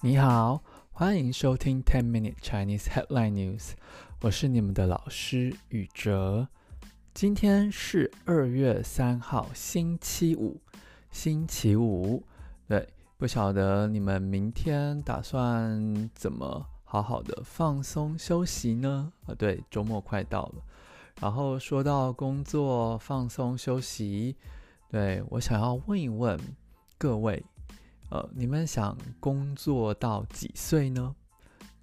你好，欢迎收听 Ten Minute Chinese Headline News。我是你们的老师宇哲。今天是二月三号，星期五。星期五，对，不晓得你们明天打算怎么好好的放松休息呢？啊，对，周末快到了。然后说到工作放松休息，对，我想要问一问各位。呃，你们想工作到几岁呢？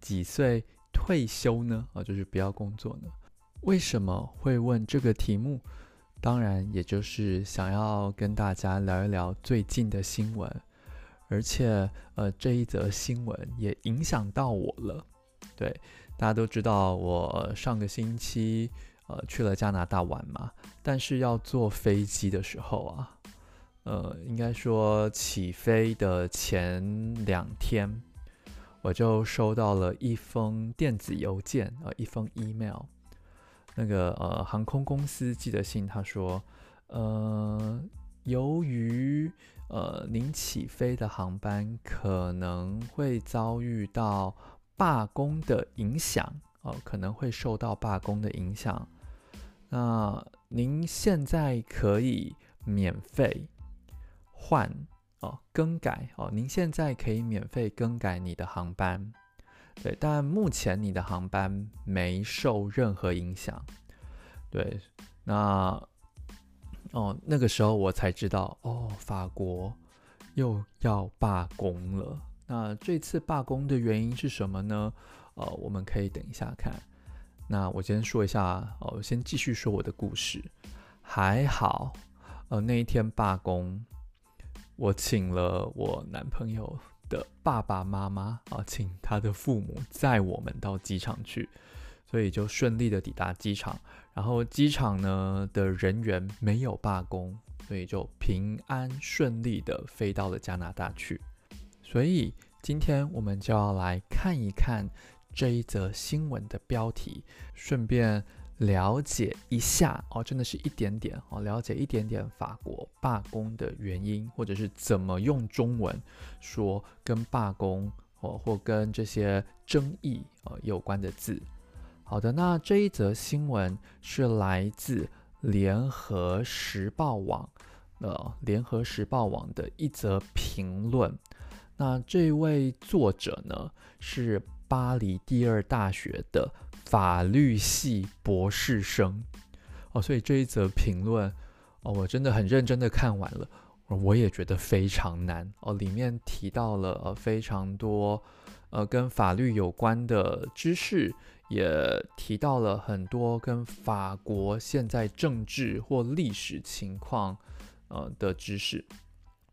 几岁退休呢？啊、就是不要工作呢？为什么会问这个题目？当然，也就是想要跟大家聊一聊最近的新闻，而且，呃，这一则新闻也影响到我了。对，大家都知道，我上个星期呃去了加拿大玩嘛，但是要坐飞机的时候啊。呃，应该说起飞的前两天，我就收到了一封电子邮件，呃，一封 email。那个呃，航空公司寄的信，他说，呃，由于呃您起飞的航班可能会遭遇到罢工的影响，哦、呃，可能会受到罢工的影响。那您现在可以免费。换哦，更改哦，您现在可以免费更改你的航班，对，但目前你的航班没受任何影响，对，那哦，那个时候我才知道哦，法国又要罢工了。那这次罢工的原因是什么呢？呃，我们可以等一下看。那我先说一下哦，先继续说我的故事。还好，呃，那一天罢工。我请了我男朋友的爸爸妈妈啊，请他的父母载我们到机场去，所以就顺利的抵达机场。然后机场呢的人员没有罢工，所以就平安顺利的飞到了加拿大去。所以今天我们就要来看一看这一则新闻的标题，顺便。了解一下哦，真的是一点点哦，了解一点点法国罢工的原因，或者是怎么用中文说跟罢工哦，或跟这些争议呃有关的字。好的，那这一则新闻是来自联合时报网，呃，联合时报网的一则评论。那这位作者呢是巴黎第二大学的。法律系博士生哦，所以这一则评论哦，我真的很认真的看完了，我也觉得非常难哦。里面提到了非常多呃跟法律有关的知识，也提到了很多跟法国现在政治或历史情况呃的知识，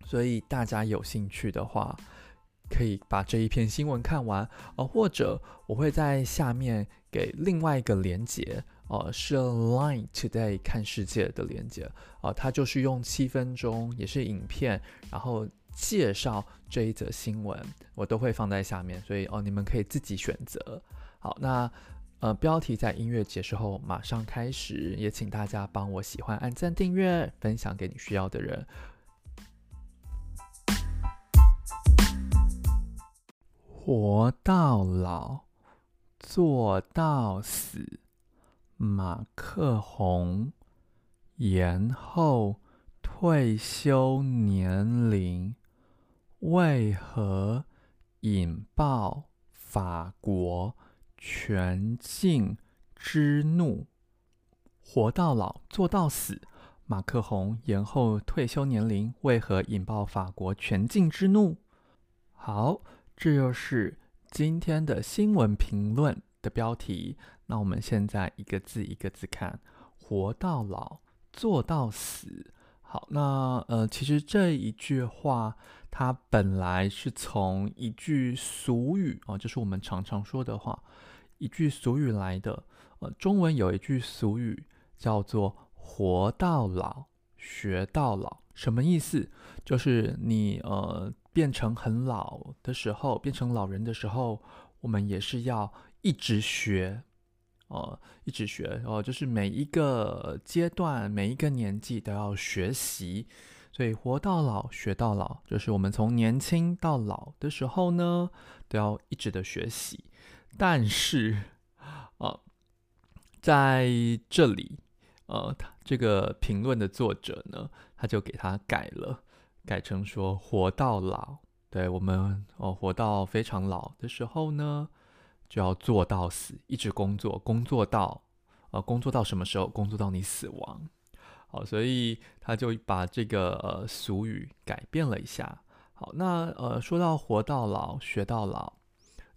所以大家有兴趣的话，可以把这一篇新闻看完哦，或者我会在下面。给另外一个连接，哦、呃，是 Line Today 看世界的连接，哦、呃，它就是用七分钟，也是影片，然后介绍这一则新闻，我都会放在下面，所以哦，你们可以自己选择。好，那呃，标题在音乐结束后马上开始，也请大家帮我喜欢、按赞、订阅、分享给你需要的人。活到老。做到死，马克宏延后退休年龄，为何引爆法国全境之怒？活到老，做到死，马克宏延后退休年龄，为何引爆法国全境之怒？好，这就是。今天的新闻评论的标题，那我们现在一个字一个字看，活到老，做到死。好，那呃，其实这一句话它本来是从一句俗语啊，就是我们常常说的话，一句俗语来的。呃，中文有一句俗语叫做“活到老，学到老”，什么意思？就是你呃。变成很老的时候，变成老人的时候，我们也是要一直学，哦，一直学哦，就是每一个阶段、每一个年纪都要学习。所以活到老学到老，就是我们从年轻到老的时候呢，都要一直的学习。但是，呃，在这里，呃，他这个评论的作者呢，他就给他改了，改成说活到老。对，我们哦，活到非常老的时候呢，就要做到死，一直工作，工作到呃，工作到什么时候？工作到你死亡。好，所以他就把这个呃俗语改变了一下。好，那呃说到活到老学到老，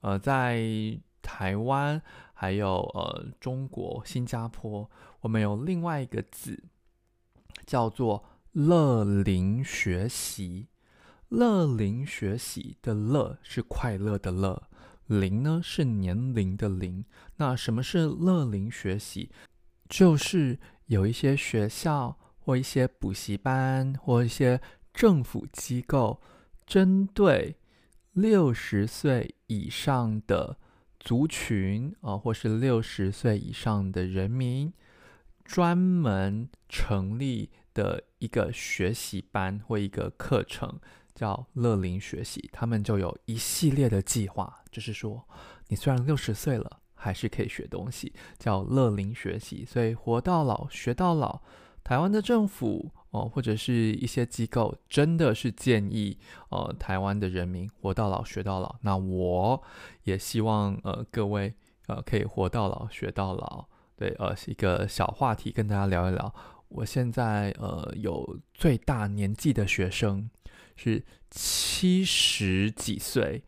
呃，在台湾还有呃中国新加坡，我们有另外一个字叫做乐龄学习。乐龄学习的乐是快乐的乐，龄呢是年龄的龄。那什么是乐龄学习？就是有一些学校或一些补习班或一些政府机构，针对六十岁以上的族群啊，或是六十岁以上的人民，专门成立的一个学习班或一个课程。叫乐龄学习，他们就有一系列的计划，就是说，你虽然六十岁了，还是可以学东西，叫乐龄学习。所以活到老学到老，台湾的政府哦，或者是一些机构，真的是建议呃台湾的人民活到老学到老。那我也希望呃各位呃可以活到老学到老。对，呃，是一个小话题跟大家聊一聊。我现在呃有最大年纪的学生是七十几岁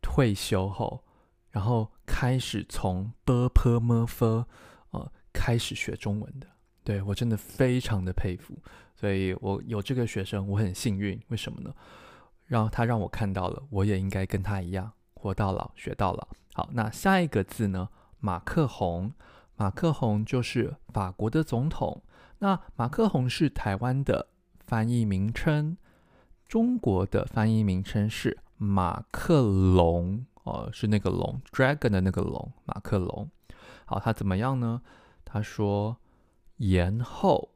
退休后，然后开始从 b p m f 呃开始学中文的，对我真的非常的佩服，所以我有这个学生，我很幸运，为什么呢？让他让我看到了，我也应该跟他一样，活到老学到老。好，那下一个字呢？马克宏，马克宏就是法国的总统。那马克宏是台湾的翻译名称。中国的翻译名称是马克龙，哦，是那个龙，dragon 的那个龙，马克龙。好，他怎么样呢？他说延后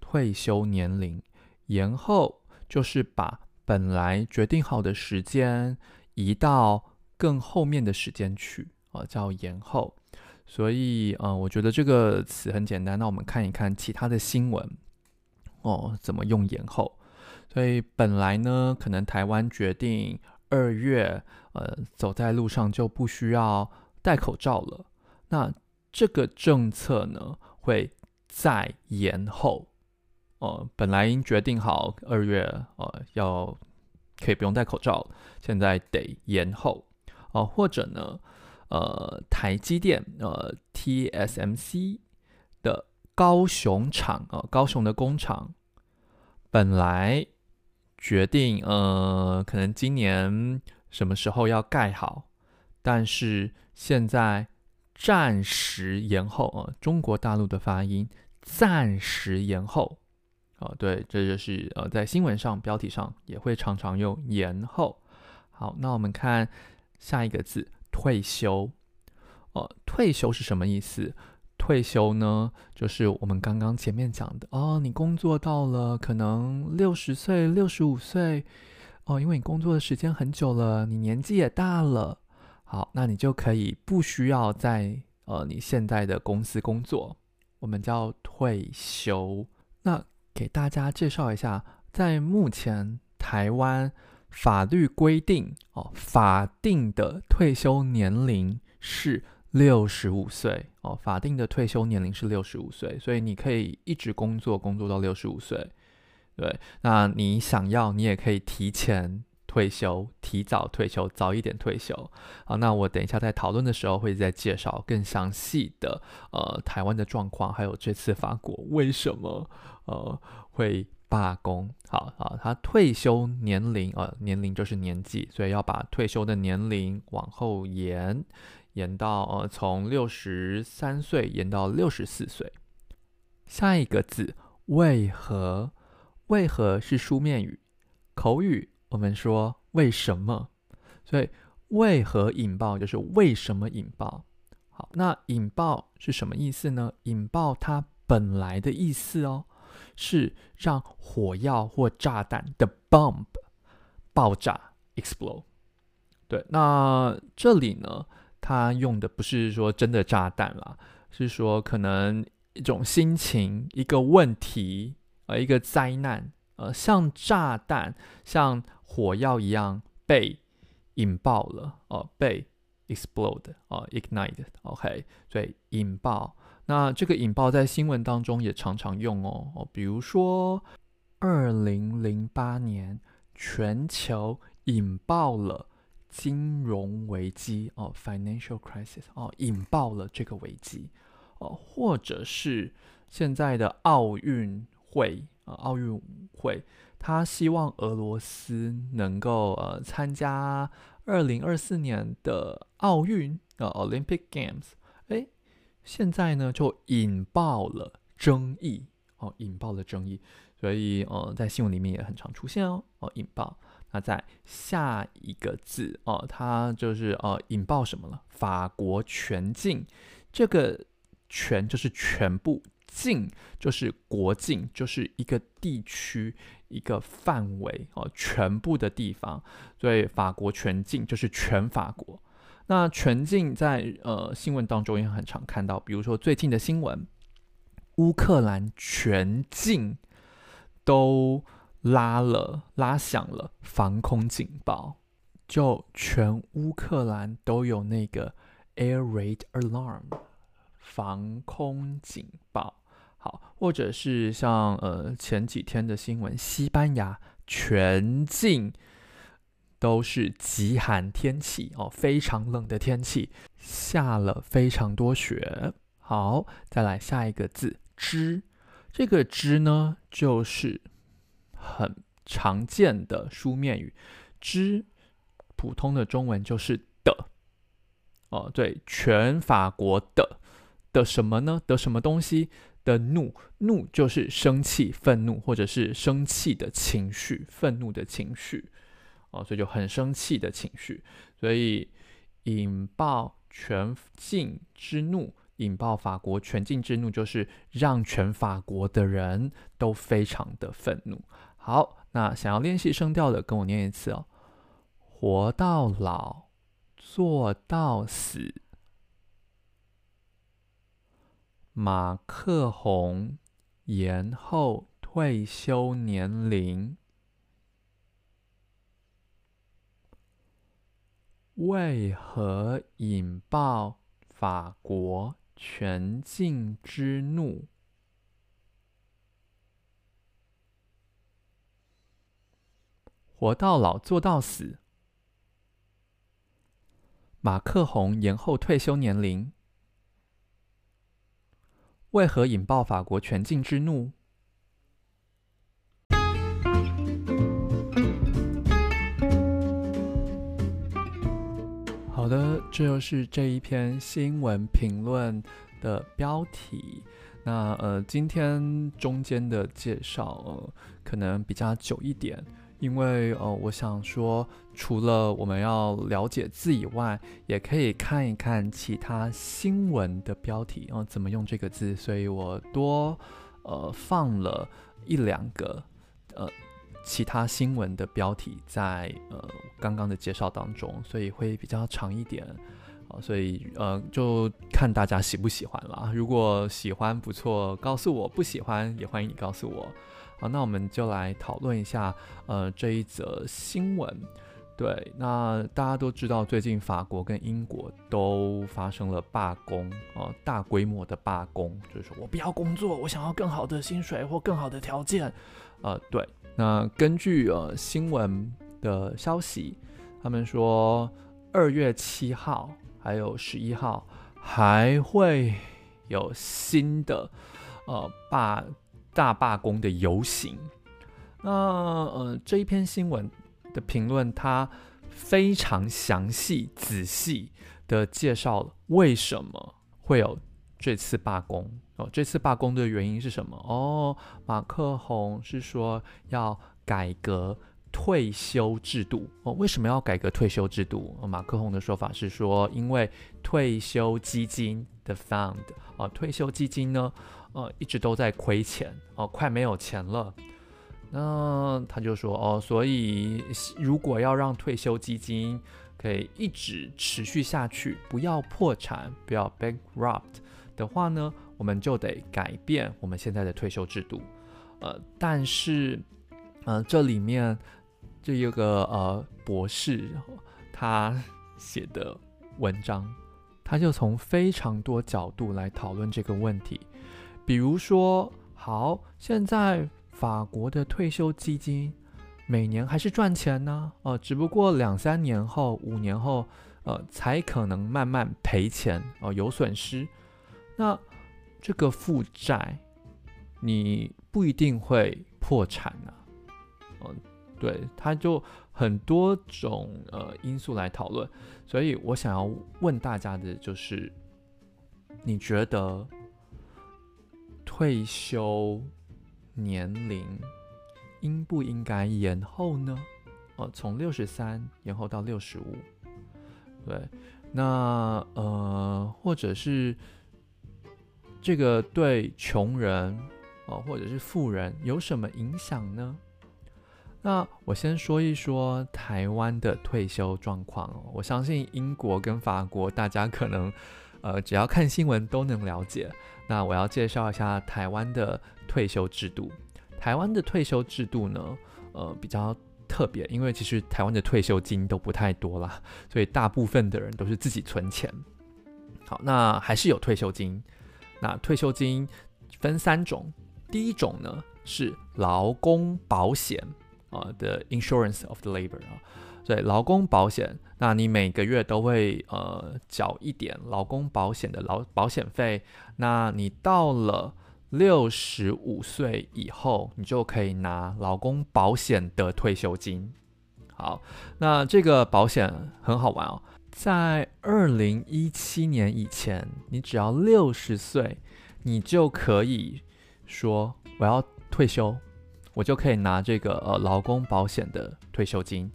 退休年龄，延后就是把本来决定好的时间移到更后面的时间去，哦，叫延后。所以，嗯，我觉得这个词很简单。那我们看一看其他的新闻，哦，怎么用延后？所以本来呢，可能台湾决定二月，呃，走在路上就不需要戴口罩了。那这个政策呢，会再延后。呃，本来已经决定好二月，呃，要可以不用戴口罩，现在得延后。哦、或者呢，呃，台积电，呃，TSMC 的高雄厂，呃，高雄的工厂，本来。决定，呃，可能今年什么时候要盖好，但是现在暂时延后啊，呃，中国大陆的发音暂时延后，啊，对，这就是呃，在新闻上标题上也会常常用延后。好，那我们看下一个字，退休，哦，呃，退休是什么意思？退休呢，就是我们刚刚前面讲的哦，你工作到了可能六十岁、六十五岁哦，因为你工作的时间很久了，你年纪也大了，好，那你就可以不需要在呃你现在的公司工作，我们叫退休。那给大家介绍一下，在目前台湾法律规定哦，法定的退休年龄是。六十五岁哦，法定的退休年龄是六十五岁，所以你可以一直工作，工作到六十五岁。对，那你想要，你也可以提前退休，提早退休，早一点退休。好，那我等一下在讨论的时候会再介绍更详细的呃台湾的状况，还有这次法国为什么呃会罢工。好好，他退休年龄呃年龄就是年纪，所以要把退休的年龄往后延。延到呃，从六十三岁延到六十四岁。下一个字为何？为何是书面语？口语我们说为什么？所以为何引爆就是为什么引爆？好，那引爆是什么意思呢？引爆它本来的意思哦，是让火药或炸弹的 bomb 爆炸 explode。对，那这里呢，它用的不是说真的炸弹啦，是说可能一种心情、一个问题、呃，一个灾难，呃，像炸弹、像火药一样被引爆了，呃，被 explode，哦、呃，ignite，OK，所以引爆。那这个引爆在新闻当中也常常用哦，比如说二零零八年全球引爆了。金融危机哦，financial crisis 哦，引爆了这个危机哦，或者是现在的奥运会啊，奥运会，他希望俄罗斯能够呃参加二零二四年的奥运啊，Olympic Games，现在呢就引爆了争议哦，引爆了争议，所以呃在新闻里面也很常出现哦，哦引爆。那在下一个字哦，它就是呃引爆什么了？法国全境，这个全就是全部，境就是国境，就是一个地区一个范围哦，全部的地方。所以法国全境就是全法国。那全境在呃新闻当中也很常看到，比如说最近的新闻，乌克兰全境都。拉了，拉响了防空警报，就全乌克兰都有那个 air raid alarm 防空警报。好，或者是像呃前几天的新闻，西班牙全境都是极寒天气哦，非常冷的天气，下了非常多雪。好，再来下一个字“之”，这个“之”呢就是。很常见的书面语，之普通的中文就是的哦，对，全法国的的什么呢？的什么东西的怒？怒就是生气、愤怒，或者是生气的情绪、愤怒的情绪哦，所以就很生气的情绪，所以引爆全境之怒，引爆法国全境之怒，就是让全法国的人都非常的愤怒。好，那想要练习声调的，跟我念一次哦。活到老，做到死。马克宏延后退休年龄，为何引爆法国全境之怒？活到老，做到死。马克宏延后退休年龄，为何引爆法国全境之怒？好的，这就是这一篇新闻评论的标题。那呃，今天中间的介绍，呃，可能比较久一点。因为呃，我想说，除了我们要了解字以外，也可以看一看其他新闻的标题啊，呃，怎么用这个字，所以我多呃放了一两个呃其他新闻的标题在呃刚刚的介绍当中，所以会比较长一点啊，所以呃就看大家喜不喜欢了。如果喜欢不错，告诉我；不喜欢也欢迎你告诉我。好，那我们就来讨论一下，呃，这一则新闻。对，那大家都知道，最近法国跟英国都发生了罢工，呃，大规模的罢工，就是说我不要工作，我想要更好的薪水或更好的条件。呃，对，那根据呃新闻的消息，他们说二月七号还有十一号还会有新的呃罢。大罢工的游行，那呃这一篇新闻的评论，它非常详细仔细的介绍了为什么会有这次罢工哦。这次罢工的原因是什么？哦，马克宏是说要改革退休制度哦。为什么要改革退休制度？哦，马克宏的说法是说，因为退休基金的 fund 哦，退休基金呢。呃，一直都在亏钱哦、快没有钱了。那他就说哦，所以如果要让退休基金可以一直持续下去，不要破产，不要 bankrupt 的话呢，我们就得改变我们现在的退休制度。呃，但是，呃，这里面这有个呃博士他写的文章，他就从非常多角度来讨论这个问题，比如说，好，现在。法国的退休基金每年还是赚钱呢，呃，只不过两三年后、五年后，呃，才可能慢慢赔钱，哦、呃，有损失。那这个负债，你不一定会破产啊，嗯、对，它就很多种呃因素来讨论。所以我想要问大家的就是，你觉得退休？年龄应不应该延后呢？哦，从六十三延后到六十五，对，那呃，或者是这个对穷人哦，或者是富人有什么影响呢？那我先说一说台湾的退休状况。我相信英国跟法国，大家可能呃，只要看新闻都能了解。那我要介绍一下台湾的。退休制度，台湾的退休制度呢，呃，比较特别，因为其实台湾的退休金都不太多啦，所以大部分的人都是自己存钱。好，那还是有退休金。那退休金分三种，第一种呢是劳工保险啊的 Insurance of the Labor 啊，对，劳工保险，那你每个月都会呃缴一点劳工保险的劳保险费，那你到了。六十五岁以后，你就可以拿劳工保险的退休金。好，那这个保险很好玩哦，在二零一七年以前，你只要六十岁，你就可以说我要退休，我就可以拿这个呃劳工保险的退休金。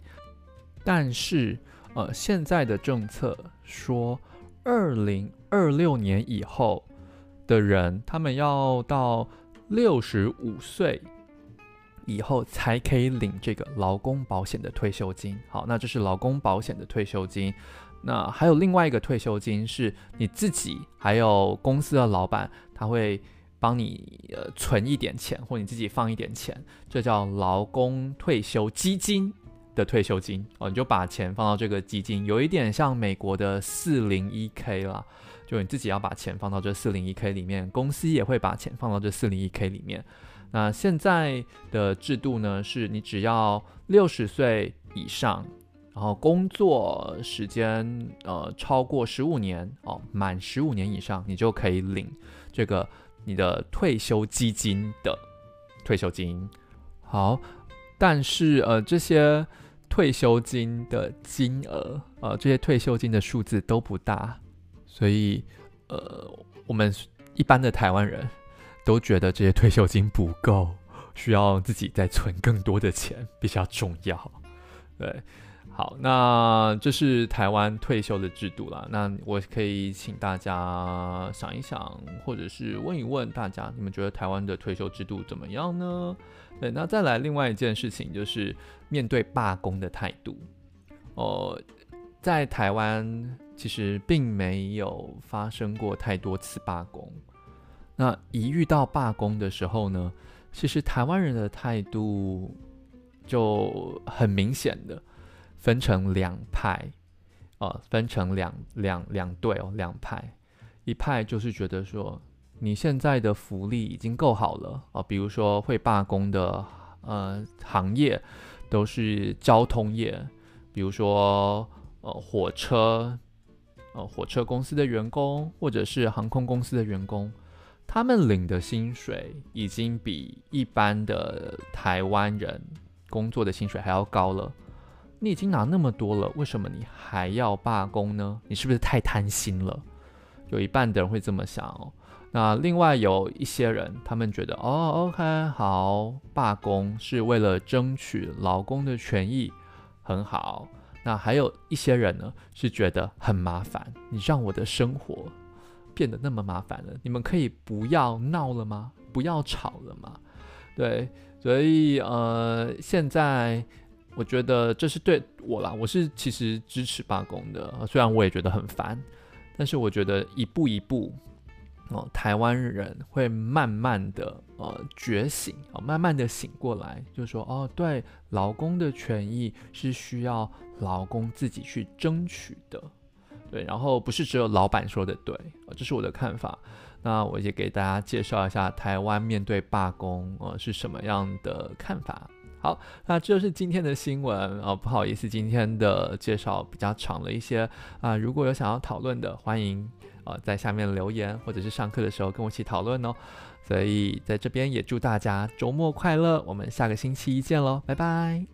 但是呃，现在的政策说，二零二六年以后。的人，他们要到六十五岁以后才可以领这个劳工保险的退休金。好，那这是劳工保险的退休金。那还有另外一个退休金，是你自己还有公司的老板，他会帮你呃存一点钱，或你自己放一点钱，这叫劳工退休基金的退休金。哦，你就把钱放到这个基金，有一点像美国的四零一 K 啦。就你自己要把钱放到这四零一 K 里面，公司也会把钱放到这四零一 K 里面。那现在的制度呢，是你只要六十岁以上，然后工作时间呃超过十五年哦，满十五年以上，你就可以领这个你的退休基金的退休金。好，但是呃这些退休金的金额呃这些退休金的数字都不大。所以，呃，我们一般的台湾人都觉得这些退休金不够，需要自己再存更多的钱，比较重要。对，好，那这是台湾退休的制度啦。那我可以请大家想一想，或者是问一问大家，你们觉得台湾的退休制度怎么样呢？对，那再来另外一件事情，就是面对罢工的态度。哦、呃，在台湾。其实并没有发生过太多次罢工。那一遇到罢工的时候呢，其实台湾人的态度就很明显的分成两派，呃，分成两两两队哦，两派。一派就是觉得说，你现在的福利已经够好了啊，呃，比如说会罢工的呃行业都是交通业，比如说呃火车。呃，火车公司的员工或者是航空公司的员工，他们领的薪水已经比一般的台湾人工作的薪水还要高了。你已经拿那么多了，为什么你还要罢工呢？你是不是太贪心了？有一半的人会这么想哦。那另外有一些人，他们觉得哦，OK，好，罢工是为了争取劳工的权益，很好。那还有一些人呢，是觉得很麻烦，你让我的生活变得那么麻烦了？你们可以不要闹了吗？不要吵了吗？对，所以呃，现在我觉得这是对我啦，我是其实支持罢工的，虽然我也觉得很烦，但是我觉得一步一步。哦，台湾人会慢慢的呃觉醒，哦，慢慢的醒过来，就说哦，对，劳工的权益是需要劳工自己去争取的，对，然后不是只有老板说的对，哦，这是我的看法。那我也给大家介绍一下台湾面对罢工呃是什么样的看法。好，那这就是今天的新闻啊，哦，不好意思，今天的介绍比较长了一些啊，如果有想要讨论的，欢迎。呃，在下面留言，或者是上课的时候跟我一起讨论哦。所以在这边也祝大家周末快乐，我们下个星期一见喽，拜拜。